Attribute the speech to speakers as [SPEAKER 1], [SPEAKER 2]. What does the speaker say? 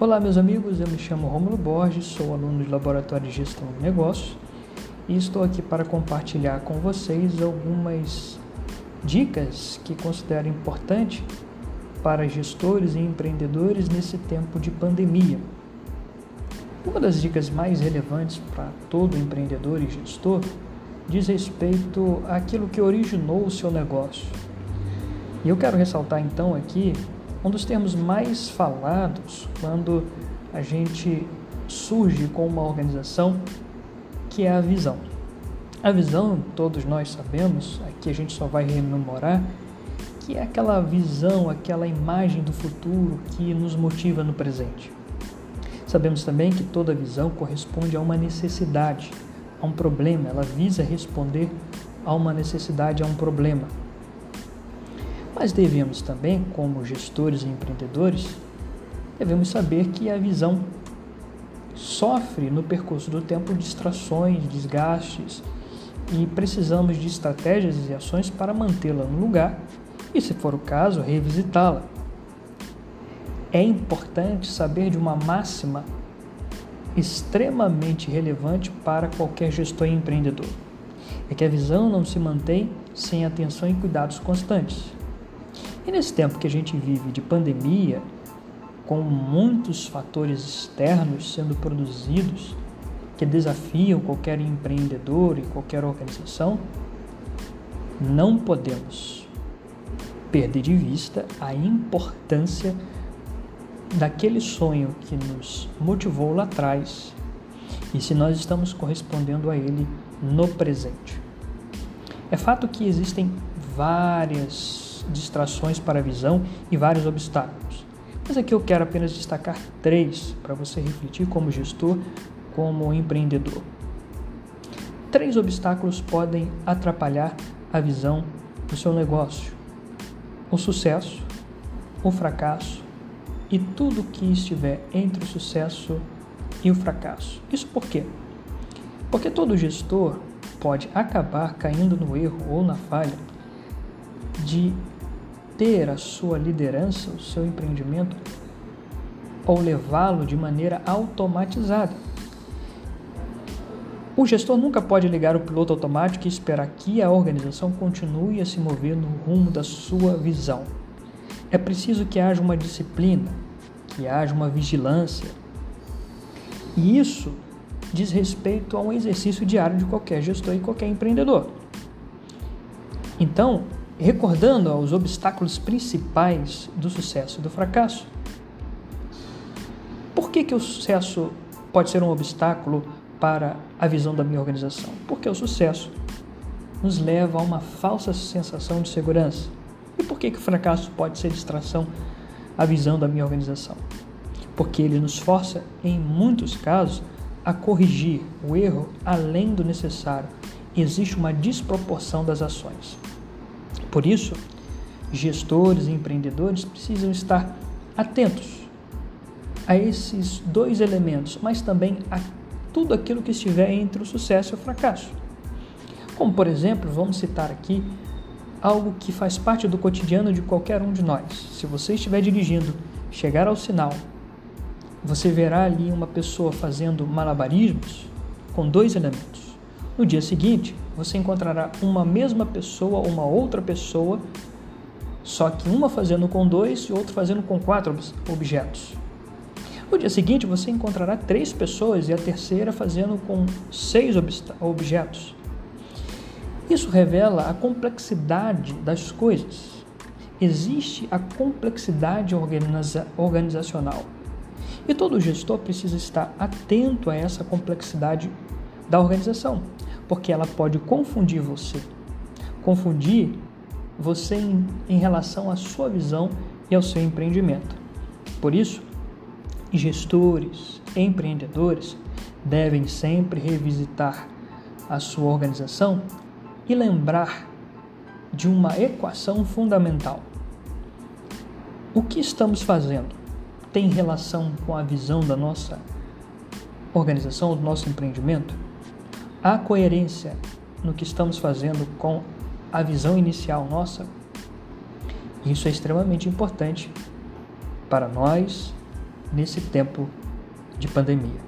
[SPEAKER 1] Olá, meus amigos. Eu me chamo Romulo Borges, sou aluno de Laboratório de Gestão de Negócios e estou aqui para compartilhar com vocês algumas dicas que considero importante para gestores e empreendedores nesse tempo de pandemia. Uma das dicas mais relevantes para todo empreendedor e gestor diz respeito àquilo que originou o seu negócio. E eu quero ressaltar então aqui um dos termos mais falados quando a gente surge com uma organização, que é a visão. A visão, todos nós sabemos, aqui a gente só vai rememorar, que é aquela visão, aquela imagem do futuro que nos motiva no presente. Sabemos também que toda visão corresponde a uma necessidade, a um problema, ela visa responder a uma necessidade, a um problema. Mas devemos também, como gestores e empreendedores, devemos saber que a visão sofre no percurso do tempo distrações, desgastes e precisamos de estratégias e ações para mantê-la no lugar e, se for o caso, revisitá-la. É importante saber de uma máxima extremamente relevante para qualquer gestor e empreendedor. É que a visão não se mantém sem atenção e cuidados constantes. E nesse tempo que a gente vive de pandemia, com muitos fatores externos sendo produzidos que desafiam qualquer empreendedor e qualquer organização, não podemos perder de vista a importância daquele sonho que nos motivou lá atrás e se nós estamos correspondendo a ele no presente. É fato que existem várias distrações para a visão e vários obstáculos. Mas aqui eu quero apenas destacar três para você refletir como gestor, como empreendedor. Três obstáculos podem atrapalhar a visão do seu negócio: o sucesso, o fracasso e tudo que estiver entre o sucesso e o fracasso. Isso por quê? Porque todo gestor pode acabar caindo no erro ou na falha de ter a sua liderança, o seu empreendimento, ou levá-lo de maneira automatizada. O gestor nunca pode ligar o piloto automático e esperar que a organização continue a se mover no rumo da sua visão. É preciso que haja uma disciplina, que haja uma vigilância. E isso diz respeito a um exercício diário de qualquer gestor e qualquer empreendedor. Então, recordando os obstáculos principais do sucesso e do fracasso. Por que, que o sucesso pode ser um obstáculo para a visão da minha organização? Porque o sucesso nos leva a uma falsa sensação de segurança. E por que, que o fracasso pode ser distração à visão da minha organização? Porque ele nos força, em muitos casos, a corrigir o erro além do necessário. Existe uma desproporção das ações. Por isso, gestores e empreendedores precisam estar atentos a esses dois elementos, mas também a tudo aquilo que estiver entre o sucesso e o fracasso. Como, por exemplo, vamos citar aqui algo que faz parte do cotidiano de qualquer um de nós. Se você estiver dirigindo, chegar ao sinal, você verá ali uma pessoa fazendo malabarismos com dois elementos. No dia seguinte, você encontrará uma mesma pessoa, uma outra pessoa, só que uma fazendo com dois e outra fazendo com quatro objetos. No dia seguinte, você encontrará três pessoas e a terceira fazendo com seis objetos. Isso revela a complexidade das coisas. Existe a complexidade organiza organizacional. E todo gestor precisa estar atento a essa complexidade da organização porque ela pode confundir você. Confundir você em, em relação à sua visão e ao seu empreendimento. Por isso, gestores, empreendedores devem sempre revisitar a sua organização e lembrar de uma equação fundamental. O que estamos fazendo tem relação com a visão da nossa organização, do nosso empreendimento? Há coerência no que estamos fazendo com a visão inicial nossa? Isso é extremamente importante para nós nesse tempo de pandemia.